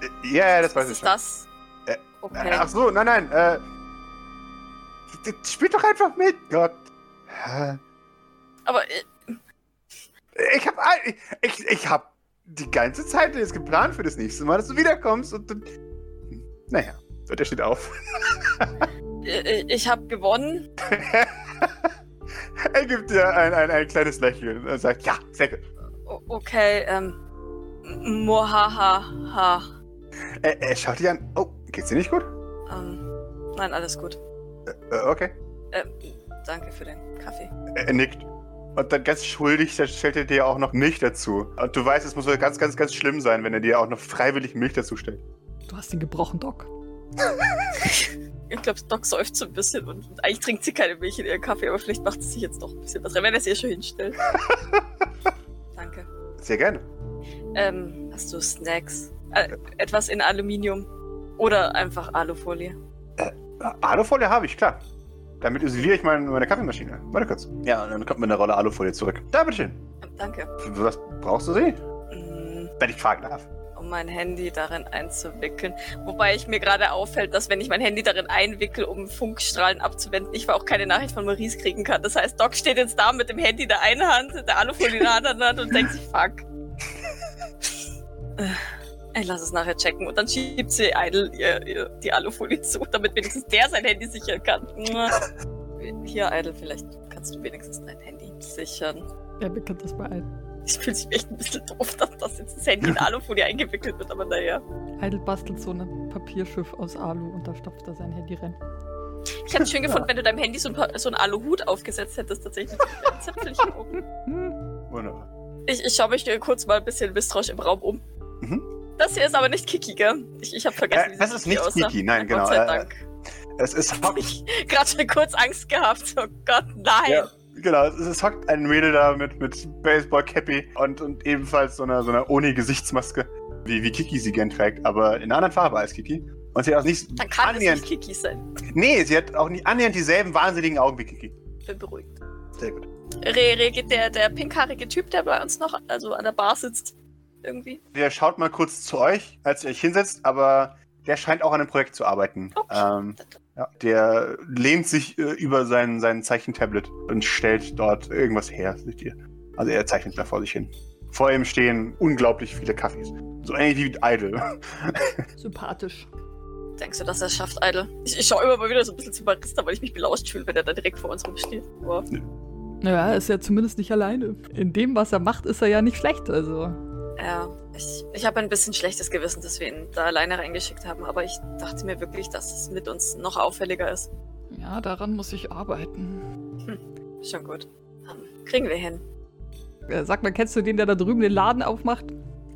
Speaker 3: Äh, Ja, ja, das weiß ich
Speaker 1: ist
Speaker 3: schon.
Speaker 1: das?
Speaker 3: Äh,
Speaker 1: Okay.
Speaker 3: Ach so, nein, nein. Äh, spielt doch einfach mit, Gott.
Speaker 1: Aber
Speaker 3: Ich hab, all- ich, ich, hab die ganze Zeit jetzt geplant für das nächste Mal, dass du wiederkommst und dann. Naja, der steht auf.
Speaker 1: ich habe gewonnen.
Speaker 3: er gibt dir ein, ein, ein kleines Lächeln und sagt, ja, sehr gut.
Speaker 1: Okay, ähm. Mohahaha.
Speaker 3: Er, er schaut dich an. Oh, geht's dir nicht gut?
Speaker 1: Ähm, nein, alles gut.
Speaker 3: Äh, okay.
Speaker 1: Ähm, danke für den Kaffee.
Speaker 3: Er, nickt. Und dann ganz schuldig da stellt er dir auch noch Milch dazu. Und du weißt, es muss wohl ganz, ganz, ganz schlimm sein, wenn er dir auch noch freiwillig Milch dazu stellt.
Speaker 2: Du hast ihn gebrochen, Doc.
Speaker 1: Ich glaube, Doc seufzt so ein bisschen und, und eigentlich trinkt sie keine Milch in ihren Kaffee, aber vielleicht macht sie sich jetzt doch ein bisschen was rein, wenn er es ihr schon hinstellt.
Speaker 3: Sehr gerne.
Speaker 1: Ähm, hast du Snacks? Äh, etwas in Aluminium? Oder einfach Alufolie?
Speaker 3: Ah, Alufolie habe ich, klar. Damit isoliere ich meine, meine Kaffeemaschine. Warte kurz. Ja, und dann kommt mir eine Rolle Alufolie zurück. Da, bitteschön.
Speaker 1: Danke.
Speaker 3: Was brauchst du sie?
Speaker 1: Mm,
Speaker 3: Wenn ich fragen darf.
Speaker 1: Um mein Handy darin einzuwickeln. Wobei ich mir gerade auffällt, dass wenn ich mein Handy darin einwickel, um Funkstrahlen abzuwenden, ich auch keine Nachricht von Maurice kriegen kann. Das heißt, Doc steht jetzt da mit dem Handy in der einen Hand, der Alufolie in der anderen Hand und denkt sich, fuck. Äh, Ich lass es nachher checken und dann schiebt sie Idle ihr, ihr, die Alufolie zu, damit wenigstens der sein Handy sichern kann. Hier, Idle, vielleicht kannst du wenigstens dein Handy sichern.
Speaker 2: Er wickelt das mal ein.
Speaker 1: Ich fühle mich echt ein bisschen doof, dass, dass jetzt das Handy in Alufolie eingewickelt wird, aber naja.
Speaker 2: Idle bastelt so ein Papierschiff aus Alu und da stopft er sein Handy rein.
Speaker 1: Ich hätte es schön gefunden, wenn du deinem Handy so ein, so einen Aluhut aufgesetzt hättest, tatsächlich. Zäpfelchen oben.
Speaker 2: Hm.
Speaker 3: Wunderbar.
Speaker 1: Ich, ich schaue mich äh, kurz mal ein bisschen misstrauisch im Raum um.
Speaker 3: Mhm.
Speaker 1: Das hier ist aber nicht Kiki, gell? Ich, ich habe vergessen,
Speaker 3: Äh,
Speaker 1: wie
Speaker 3: das ist nicht
Speaker 1: aussah.
Speaker 3: Kiki, nein,
Speaker 1: Na,
Speaker 3: genau,
Speaker 1: Gott sei
Speaker 3: äh,
Speaker 1: Dank.
Speaker 3: Es ist
Speaker 1: Hab ich gerade schon kurz Angst gehabt. Oh Gott, nein.
Speaker 3: Ja. Genau, es, es hockt ein Mädel da mit, mit Baseball-Cappy und, und ebenfalls so einer, so einer ohne Gesichtsmaske, wie, wie Kiki sie gern trägt, aber in einer anderen Farbe als Kiki. Und sie hat auch nicht
Speaker 1: Dann kann es
Speaker 3: annähernd.
Speaker 1: nicht Kiki sein.
Speaker 3: Nee, sie hat auch nicht annähernd dieselben wahnsinnigen Augen wie Kiki.
Speaker 1: Bin beruhigt.
Speaker 3: Sehr gut.
Speaker 1: Re reagiert der, der pinkhaarige Typ, der bei uns noch also an der Bar sitzt, irgendwie.
Speaker 3: Der schaut mal kurz zu euch, als ihr euch hinsetzt, aber der scheint auch an einem Projekt zu arbeiten.
Speaker 1: Okay.
Speaker 3: Ähm, ja, der lehnt sich äh, über sein, sein Zeichentablet und stellt dort irgendwas her, seht ihr. Also er zeichnet da vor sich hin. Vor ihm stehen unglaublich viele Kaffees. So ähnlich wie Idle.
Speaker 2: Sympathisch.
Speaker 1: Denkst du, dass er es schafft, Idle? Ich, ich schaue immer mal wieder so ein bisschen zum Barista, weil ich mich belauscht fühle, wenn er da direkt vor uns rumsteht. Wow.
Speaker 2: Naja, er ist ja zumindest nicht alleine. In dem, was er macht, ist er ja nicht schlecht, also.
Speaker 1: Ja, ich, ich habe ein bisschen schlechtes Gewissen, dass wir ihn da alleine reingeschickt haben, aber ich dachte mir wirklich, dass es mit uns noch auffälliger ist.
Speaker 2: Ja, daran muss ich arbeiten.
Speaker 1: Schon gut. Ähm, kriegen wir hin.
Speaker 2: Äh, Sag mal, kennst du den, der da drüben den Laden aufmacht?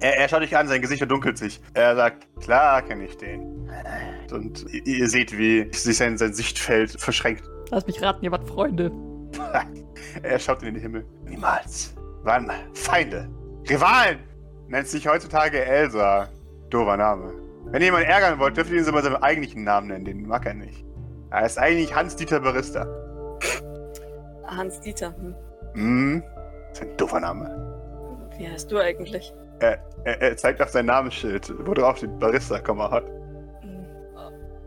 Speaker 3: Er, er schaut euch an, sein Gesicht verdunkelt sich. Er sagt, klar kenne ich den. Und ihr, ihr seht, wie sich sein, sein Sichtfeld verschränkt.
Speaker 2: Lass mich raten, ihr wart Freunde.
Speaker 3: Er schaut in den Himmel. Niemals. Waren Feinde. Rivalen. Nennt sich heutzutage Elsa. Doofer Name. Wenn ihr jemanden ärgern wollt, dürft ihr ihn so bei seinem eigentlichen Namen nennen. Den mag er nicht. Er ist eigentlich Hans-Dieter Barista.
Speaker 1: Hans Dieter, hm.
Speaker 3: Hm. Das ist ein doofer Name.
Speaker 1: wie heißt du eigentlich?
Speaker 3: Er, er zeigt auf sein Namensschild, wo drauf steht Barista, Komma, hot.
Speaker 1: Hm,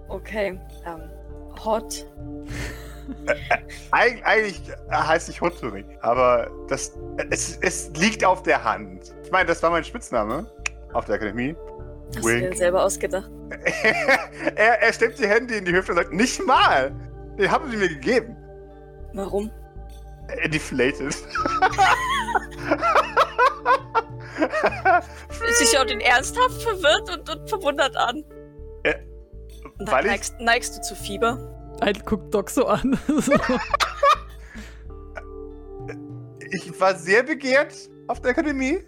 Speaker 1: Okay, ähm, Hot.
Speaker 3: Eig eigentlich heißt ich Hoturi, aber das, es, es liegt auf der Hand. Ich meine, das war mein Spitzname auf der Akademie.
Speaker 1: Hast du dir
Speaker 3: Wink.
Speaker 1: selber ausgedacht?
Speaker 3: er, er stemmt die Hände in die Hüfte und sagt, nicht mal! Den haben sie mir gegeben.
Speaker 1: Warum?
Speaker 3: Deflated.
Speaker 1: Sie schaut ihn ernsthaft verwirrt und, und verwundert an.
Speaker 3: Äh,
Speaker 1: neigst, neigst du zu Fieber?
Speaker 2: Ein guckt Doc so an. so.
Speaker 3: ich war sehr begehrt auf der Akademie.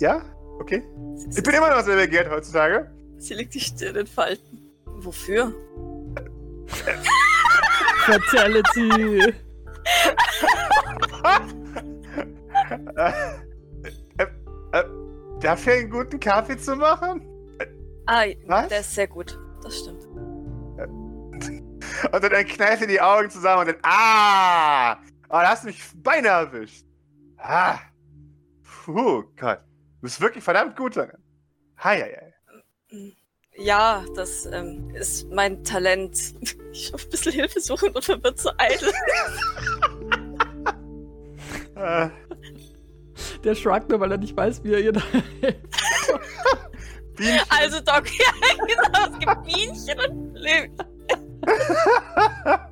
Speaker 3: Ja? Okay. Ich bin immer noch sehr begehrt heutzutage.
Speaker 1: Sie legt die Stirn in Falten. Wofür?
Speaker 2: Fatality.
Speaker 3: äh, äh, dafür einen guten Kaffee zu machen?
Speaker 1: Ah,
Speaker 3: Was?
Speaker 1: der ist sehr gut. Das stimmt.
Speaker 3: Und dann kneift ihr die Augen zusammen und dann, ah! Oh, da hast du mich beinahe erwischt. Ah! Puh, Gott. Du bist wirklich verdammt gut darin. Hi, hi, hi.
Speaker 1: Ja, das ähm, ist mein Talent. Ich schaue ein bisschen hilfesuchend und verwirrt zu eitel.
Speaker 3: Äh,
Speaker 2: Der shrugt nur, weil er nicht weiß, wie er ihr da
Speaker 3: Bienchen.
Speaker 1: Also, Doc, ja, genau, es gibt Bienchen und Blümchen.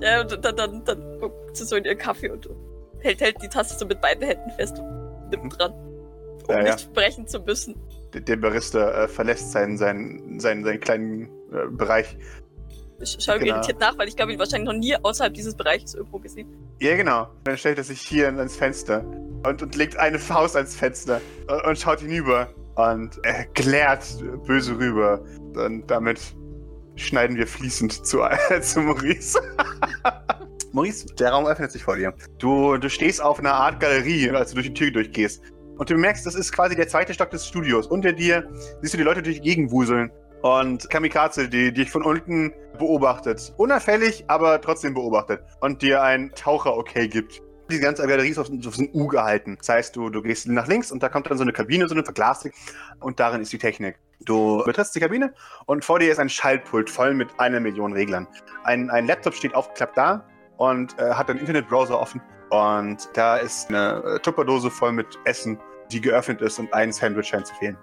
Speaker 1: ja, und dann, dann, dann guckt sie so in ihren Kaffee und hält, hält die Tasse so mit beiden Händen fest und nimmt dran. Um
Speaker 3: Ja, ja.
Speaker 1: nicht sprechen zu müssen.
Speaker 3: Der, der Barista äh, verlässt seinen, seinen, seinen, seinen kleinen äh, Bereich.
Speaker 1: Ich schaue
Speaker 3: Genau.
Speaker 1: irritiert nach, weil ich glaube, ihn wahrscheinlich noch nie außerhalb dieses Bereiches irgendwo gesehen.
Speaker 3: Ja, genau. Dann stellt er sich hier ans Fenster und, und legt eine Faust ans Fenster und, und schaut hinüber. Und er klärt böse rüber. Und damit schneiden wir fließend zu, zu Maurice. Maurice, der Raum öffnet sich vor dir. Du, du stehst auf einer Art Galerie, als du durch die Tür durchgehst. Und du merkst, das ist quasi der zweite Stock des Studios. Unter dir siehst du die Leute durch die Gegend wuseln. Und Kamikaze, die, dich von unten beobachtet. Unauffällig, aber trotzdem beobachtet. Und dir ein Taucher-Okay gibt. Die ganze Galerie ist auf, auf so ein U gehalten. Das heißt, du, du gehst nach links und da kommt dann so eine Kabine, so eine Verglasung. Und darin ist die Technik. Du betrittst die Kabine und vor dir ist ein Schaltpult voll mit einer Million Reglern. Ein, ein Laptop steht aufgeklappt da und äh, hat einen Internetbrowser offen. Und da ist eine äh, Tupperdose voll mit Essen, die geöffnet ist und ein Sandwich scheint zu fehlen.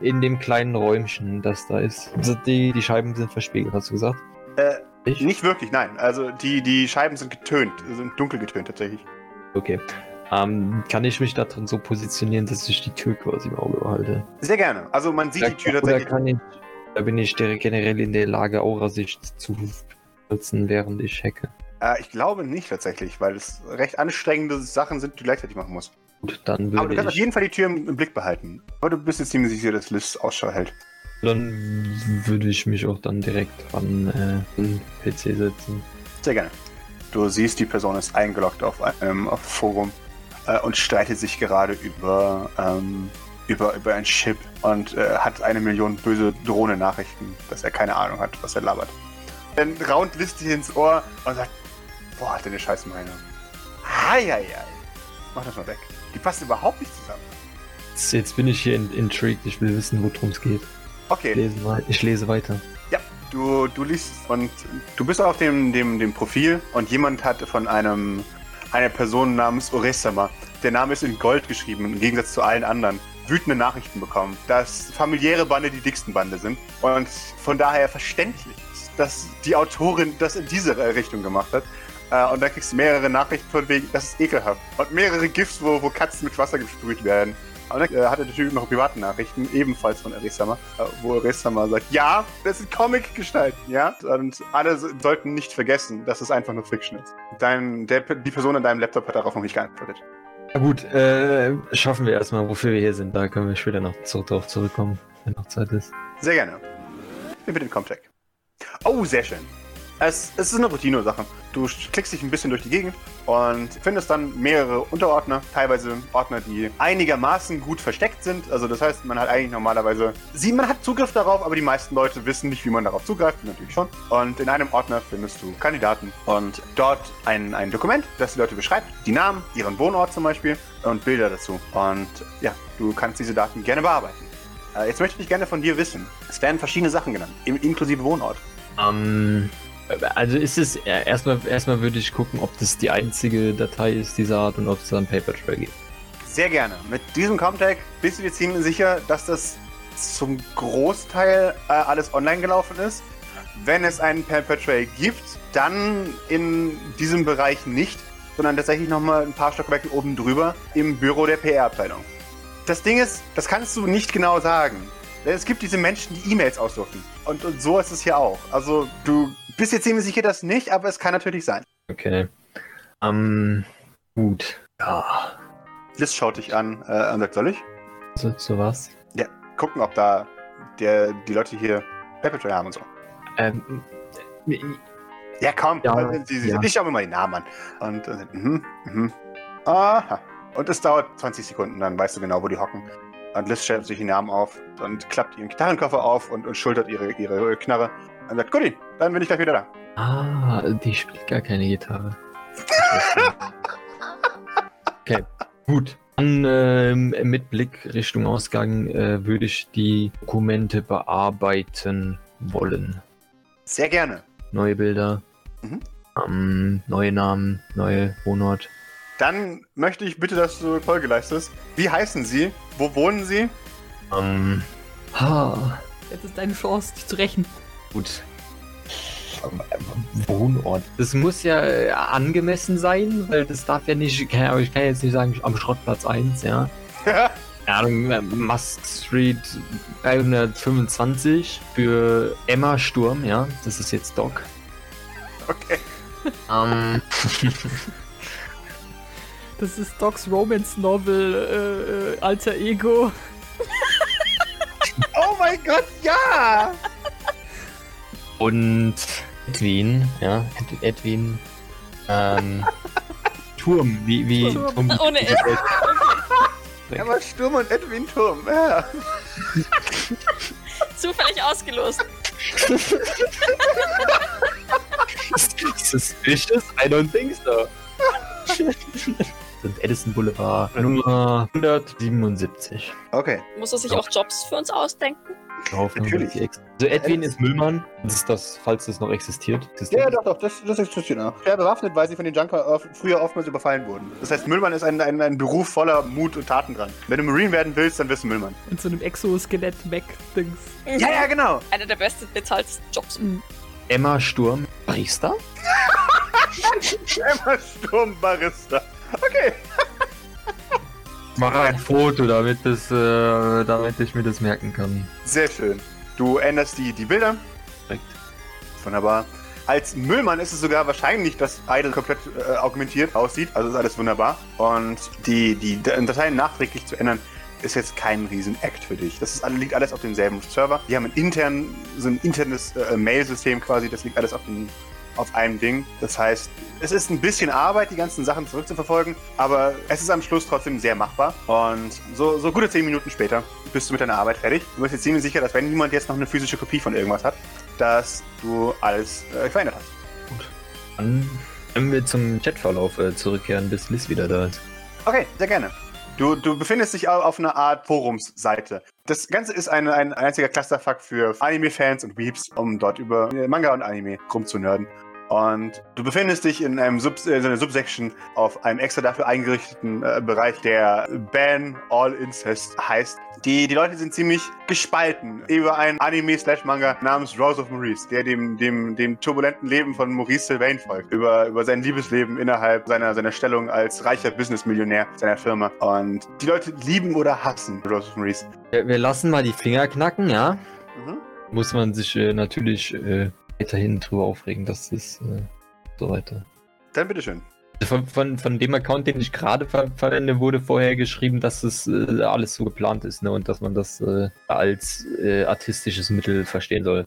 Speaker 4: In dem kleinen Räumchen, das da ist. Also die, die Scheiben sind verspiegelt, hast du gesagt?
Speaker 3: Äh,
Speaker 4: Ich?
Speaker 3: Nicht wirklich, nein. Also die, die Scheiben sind getönt, sind dunkel getönt tatsächlich.
Speaker 4: Okay. Ähm, kann ich mich da drin so positionieren, dass ich die Tür quasi im Auge behalte?
Speaker 3: Sehr gerne. Also man sieht die Tür tatsächlich.
Speaker 4: kann ich, da bin ich generell in der Lage, Aurasicht zu nutzen, während ich hacke.
Speaker 3: Äh, ich glaube nicht tatsächlich, weil es recht anstrengende Sachen sind, die du gleichzeitig machen musst.
Speaker 4: Gut, dann
Speaker 3: Aber du
Speaker 4: würde
Speaker 3: kannst auf
Speaker 4: ich,
Speaker 3: jeden Fall die Tür im, im Blick behalten. Aber du bist jetzt ziemlich sicher, dass Liz Ausschau hält.
Speaker 4: Dann würde ich mich auch dann direkt an äh, den PC setzen.
Speaker 3: Sehr gerne. Du siehst, die Person ist eingeloggt auf einem auf Forum äh, und streitet sich gerade über, ähm, über, über ein Chip und äh, hat eine Million böse Drohne-Nachrichten, dass er keine Ahnung hat, was er labert. Dann raunt dir ins Ohr und sagt, boah, hat der eine scheiß Meinung. Heieiei. Mach das mal weg. Die passen überhaupt nicht zusammen.
Speaker 4: Jetzt, jetzt bin ich hier in, intrigued, ich will wissen, worum es geht. Ich
Speaker 3: Okay,
Speaker 4: lese, mal, ich lese weiter.
Speaker 3: Ja, du, du liest und du bist auf dem, dem, dem Profil und jemand hat von einem einer Person namens Oresama, der Name ist in Gold geschrieben, im Gegensatz zu allen anderen, wütende Nachrichten bekommen, dass familiäre Bande die dicksten Bande sind und von daher verständlich ist, dass die Autorin das in diese Richtung gemacht hat. Äh, Und da kriegst du mehrere Nachrichten von wegen, das ist ekelhaft. Und mehrere GIFs, wo, wo Katzen mit Wasser gesprüht werden. Und dann äh, hatte der Typ noch private Nachrichten, ebenfalls von Erisama, äh, wo Erisama sagt, ja, das sind Comic-Gestalten, ja. Und alle so- sollten nicht vergessen, dass es einfach nur Fiction ist. Dein, der, die Person an deinem Laptop hat darauf noch nicht geantwortet.
Speaker 4: Na gut, äh, schaffen wir erstmal, wofür wir hier sind. Da können wir später noch zurück drauf zurückkommen, wenn noch Zeit ist.
Speaker 3: Sehr gerne. Wir mit dem Comcheck. Oh, sehr schön. Es, es ist eine Routine-Sache. Du klickst dich ein bisschen durch die Gegend und findest dann mehrere Unterordner, teilweise Ordner, die einigermaßen gut versteckt sind. Also das heißt, man hat eigentlich normalerweise, sie, man hat Zugriff darauf, aber die meisten Leute wissen nicht, wie man darauf zugreift, natürlich schon. Und in einem Ordner findest du Kandidaten und dort ein, ein Dokument, das die Leute beschreibt, die Namen, ihren Wohnort zum Beispiel und Bilder dazu. Und ja, du kannst diese Daten gerne bearbeiten. Äh, Jetzt möchte ich gerne von dir wissen. Es werden verschiedene Sachen genannt, inklusive Wohnort.
Speaker 4: Ähm, also ist es, äh, erstmal, erstmal würde ich gucken, ob das die einzige Datei ist dieser Art und ob es da einen Paper Trail gibt.
Speaker 3: Sehr gerne. Mit diesem Comtag bist du dir ziemlich sicher, dass das zum Großteil äh, alles online gelaufen ist. Wenn es einen Paper Trail gibt, dann in diesem Bereich nicht, sondern tatsächlich nochmal ein paar Stockwerke oben drüber im Büro der PR-Abteilung. Das Ding ist, das kannst du nicht genau sagen. Denn es gibt diese Menschen, die E-Mails ausdrucken. Und, und so ist es hier auch. Also du bist dir ziemlich sicher, dass nicht, aber es kann natürlich sein.
Speaker 4: Okay. Ähm, gut. Ja.
Speaker 3: Liz schaut dich an äh, und sagt, soll ich?
Speaker 4: So, so was.
Speaker 3: Gucken, ob da der, die Leute hier Trail haben und so.
Speaker 4: Ähm,
Speaker 3: Ja, komm,
Speaker 4: Ja,
Speaker 3: sie, sie,
Speaker 4: ja.
Speaker 3: ich schau mir mal den Namen an. Und äh, mhm, mhm. Aha. Und es dauert 20 Sekunden, dann weißt du genau, wo die hocken. Und Liz stellt sich die Namen auf und klappt ihren Gitarrenkoffer auf und, und schultert ihre, ihre Knarre. Und sagt, Guti, dann bin ich gleich wieder da.
Speaker 4: ah, die spielt gar keine Gitarre. okay, gut. Dann ähm, mit Blick Richtung Ausgang äh, würde ich die Dokumente bearbeiten wollen.
Speaker 3: Sehr gerne.
Speaker 4: Neue Bilder,
Speaker 3: Mhm.
Speaker 4: ähm, neue Namen, neue Wohnort.
Speaker 3: Dann möchte ich bitte, dass du Folge leistest. Wie heißen sie? Wo wohnen sie?
Speaker 4: Ähm, ha,
Speaker 2: Jetzt ist deine Chance, dich zu rächen.
Speaker 4: Gut. Wohnort. Das muss ja äh, angemessen sein, weil das darf ja nicht, ich kann, ja- ich kann jetzt nicht sagen, am Schrottplatz 1, ja. Ahnung, äh, Musk Street 325 für Emma Sturm, ja. Das ist jetzt Doc.
Speaker 3: okay.
Speaker 4: Ähm,
Speaker 2: Das ist Docs Romance Novel, äh, äh, Alter Ego.
Speaker 3: Oh mein Gott, ja!
Speaker 4: Und Edwin, ja. Ed Edwin. Ähm, Turm, wie, wie
Speaker 2: Turm.
Speaker 4: Turm.
Speaker 1: Ohne S.
Speaker 3: Emma Sturm und Edwin Turm. Ja.
Speaker 1: Zufällig ausgelost.
Speaker 4: Suspicious? I don't think so. Und Edison Boulevard Nummer 177.
Speaker 3: Okay.
Speaker 1: Muss er sich auch Jobs für uns ausdenken?
Speaker 4: Hoffnung,
Speaker 3: Natürlich.
Speaker 4: Also Edwin ist Müllmann. Das ist das, falls das noch existiert.
Speaker 3: Ja, ja, doch, doch, das, das existiert noch. Schwer bewaffnet, weil sie von den Junker oft, früher oftmals überfallen wurden. Das heißt, Müllmann ist ein, ein, ein Beruf voller Mut und Taten dran. Wenn du Marine werden willst, dann wirst du Müllmann.
Speaker 2: In so einem Exoskelett-Mac-Dings.
Speaker 3: Ja, ja, genau.
Speaker 1: Einer der besten bezahlten Jobs.
Speaker 4: Emma Sturm. Barista?
Speaker 3: Emma Sturm Barista. Okay.
Speaker 4: Mach ein Foto, damit, das, äh, damit ich mir das merken kann.
Speaker 3: Sehr schön. Du änderst die, die Bilder.
Speaker 4: Perfekt.
Speaker 3: Wunderbar. Als Müllmann ist es sogar wahrscheinlich, dass Idle komplett äh, augmentiert aussieht. Also ist alles wunderbar. Und die, die Dateien nachträglich zu ändern, ist jetzt kein Riesen-Act für dich. Das ist, liegt alles auf demselben Server. Die haben ein, intern, so ein internes äh, Mail-System quasi. Das liegt alles auf dem auf einem Ding. Das heißt, es ist ein bisschen Arbeit, die ganzen Sachen zurückzuverfolgen, aber es ist am Schluss trotzdem sehr machbar. Und so, so gute zehn Minuten später bist du mit deiner Arbeit fertig. Du bist jetzt ziemlich sicher, dass wenn niemand jetzt noch eine physische Kopie von irgendwas hat, dass du alles äh, verändert hast.
Speaker 4: Gut. Dann können wir zum Chatverlauf äh, zurückkehren, bis Liz wieder da ist.
Speaker 3: Okay, sehr gerne. Du, du befindest dich auf einer Art Forumsseite. Das Ganze ist ein, ein einziger Clusterfuck für Anime-Fans und Weeps, um dort über Manga und Anime rumzunörden. Und du befindest dich in, einem Sub, in einer Subsection auf einem extra dafür eingerichteten äh, Bereich, der Ban All Incest heißt. Die, die Leute sind ziemlich gespalten über einen Anime-Slash-Manga namens Rose of Maurice, der dem, dem, dem turbulenten Leben von Maurice Sylvain folgt. Über, über sein Liebesleben innerhalb seiner, seiner Stellung als reicher Business-Millionär seiner Firma. Und die Leute lieben oder hassen Rose of Maurice.
Speaker 4: Wir, wir lassen mal die Finger knacken, ja?
Speaker 3: Mhm.
Speaker 4: Muss man sich äh, natürlich äh, weiterhin drüber aufregen, dass das äh, so weiter.
Speaker 3: Dann bitteschön.
Speaker 4: Von, von, von dem Account, den ich gerade ver verwende, wurde vorher geschrieben, dass es äh, alles so geplant ist ne? und dass man das äh, als äh, artistisches Mittel verstehen soll.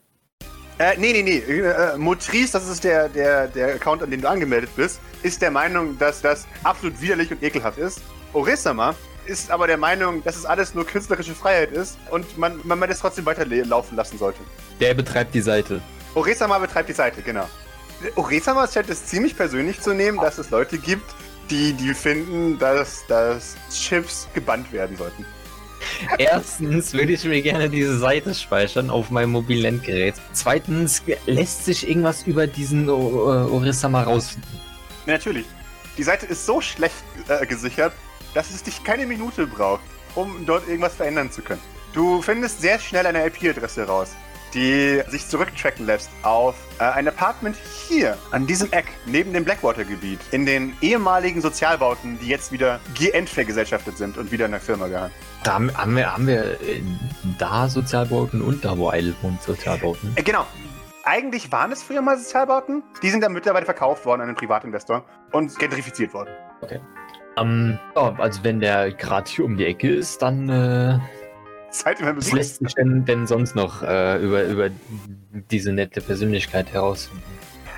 Speaker 3: Äh, nee, nee, nee. Äh, Motrice, das ist der, der, der Account, an dem du angemeldet bist, ist der Meinung, dass das absolut widerlich und ekelhaft ist. Orisama ist aber der Meinung, dass es alles nur künstlerische Freiheit ist und man, man, man das trotzdem weiterlaufen lassen sollte.
Speaker 4: Der betreibt die Seite.
Speaker 3: Oresama betreibt die Seite, genau. Oresama scheint es ziemlich persönlich zu nehmen, dass es Leute gibt, die, die finden, dass, dass Chips gebannt werden sollten.
Speaker 4: Erstens würde ich mir gerne diese Seite speichern auf meinem mobilen Endgerät. Zweitens lässt sich irgendwas über diesen O- O- Orisama rausfinden.
Speaker 3: Natürlich. Die Seite ist so schlecht äh, gesichert, dass es dich keine Minute braucht, um dort irgendwas verändern zu können. Du findest sehr schnell eine IP-Adresse raus, die sich zurücktracken lässt auf äh, ein Apartment hier, an diesem Eck, neben dem Blackwater-Gebiet, in den ehemaligen Sozialbauten, die jetzt wieder geentvergesellschaftet sind und wieder in der Firma gehören.
Speaker 4: Da haben, wir, haben wir äh, da Sozialbauten und da, wo Eil wohnt, Sozialbauten.
Speaker 3: Äh, genau. Eigentlich waren es früher mal Sozialbauten. Die sind dann mittlerweile verkauft worden an einen Privatinvestor und gentrifiziert worden.
Speaker 4: Ähm, ja, also wenn der gerade hier um die Ecke ist, dann äh,
Speaker 3: Ihr mal
Speaker 4: was lässt sich denn, denn sonst noch äh, über, über diese nette Persönlichkeit herausfinden?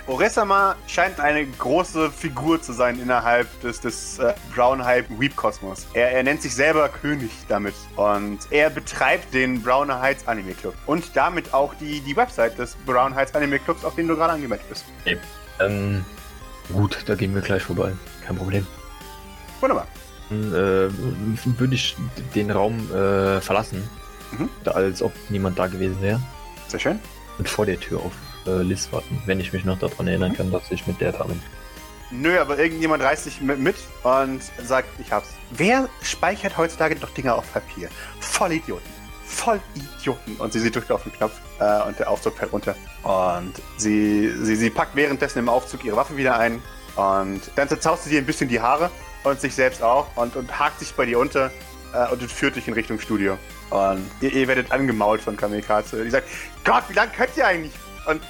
Speaker 3: Oresama scheint eine große Figur zu sein innerhalb des, des äh, Brown Hype Weep Kosmos. Er, er nennt sich selber König damit und er betreibt den Brown Heights Anime Club und damit auch die, die Website des Brown Heights Anime Clubs, auf den du gerade angemeldet bist.
Speaker 4: Ähm, gut, da gehen wir gleich vorbei. Kein Problem.
Speaker 3: Wunderbar.
Speaker 4: Äh, würde ich den Raum äh, verlassen,
Speaker 3: Mhm.
Speaker 4: da, als ob niemand da gewesen wäre.
Speaker 3: Sehr schön.
Speaker 4: Und vor der Tür auf äh, Liz warten, wenn ich mich noch daran erinnern kann, dass ich mit der da bin.
Speaker 3: Nö, aber irgendjemand reißt sich mit, mit und sagt, ich hab's. Wer speichert heutzutage noch Dinge auf Papier? Voll Idioten. Voll Idioten. Und sie, sie drückt auf den Knopf äh, und der Aufzug fällt runter. Und sie, sie, sie packt währenddessen im Aufzug ihre Waffe wieder ein. Und dann zerzaust sie dir ein bisschen die Haare und sich selbst auch und, und hakt sich bei dir unter äh, und führt dich in Richtung Studio. Und ihr, ihr werdet angemault von Kamikaze. Die sagt, Gott, wie lange könnt ihr eigentlich? Und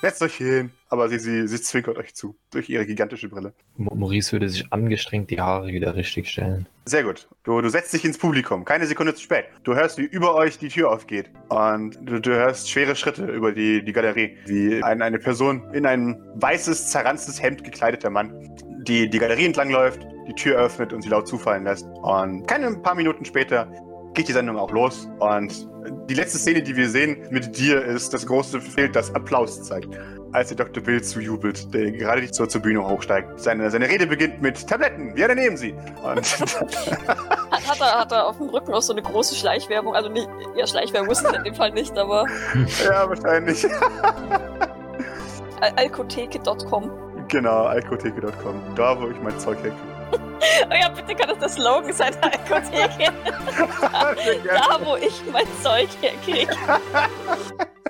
Speaker 3: setzt euch hier hin. Aber sie, sie, sie zwinkert euch zu durch ihre gigantische Brille.
Speaker 4: Maurice würde sich angestrengt die Haare wieder richtig stellen.
Speaker 3: Sehr gut. Du, du setzt dich ins Publikum. Keine Sekunde zu spät. Du hörst, wie über euch die Tür aufgeht. Und du, du hörst schwere Schritte über die, die Galerie. Wie ein, eine Person in ein weißes, zerranztes Hemd gekleideter Mann, die die Galerie entlangläuft, die Tür öffnet und sie laut zufallen lässt. Und keine paar Minuten später geht die Sendung auch los. Und die letzte Szene, die wir sehen mit dir, ist das große Bild, das Applaus zeigt. Als der Dr. Bill zujubelt, der gerade zur, zur Bühne hochsteigt. Seine, seine Rede beginnt mit Tabletten, wir nehmen sie. Und
Speaker 1: Hat, hat, er, hat er auf dem Rücken auch so eine große Schleichwerbung? Also nicht, ja, Schleichwerbung ist es in dem Fall nicht, aber
Speaker 3: Ja, wahrscheinlich.
Speaker 1: al- alkotheke.com.
Speaker 3: genau, alkotheke.com. Da, wo ich mein Zeug herkriege.
Speaker 1: Oh ja, bitte kann das der Slogan sein, Alkotheke. Da, wo ich mein Zeug herkriege.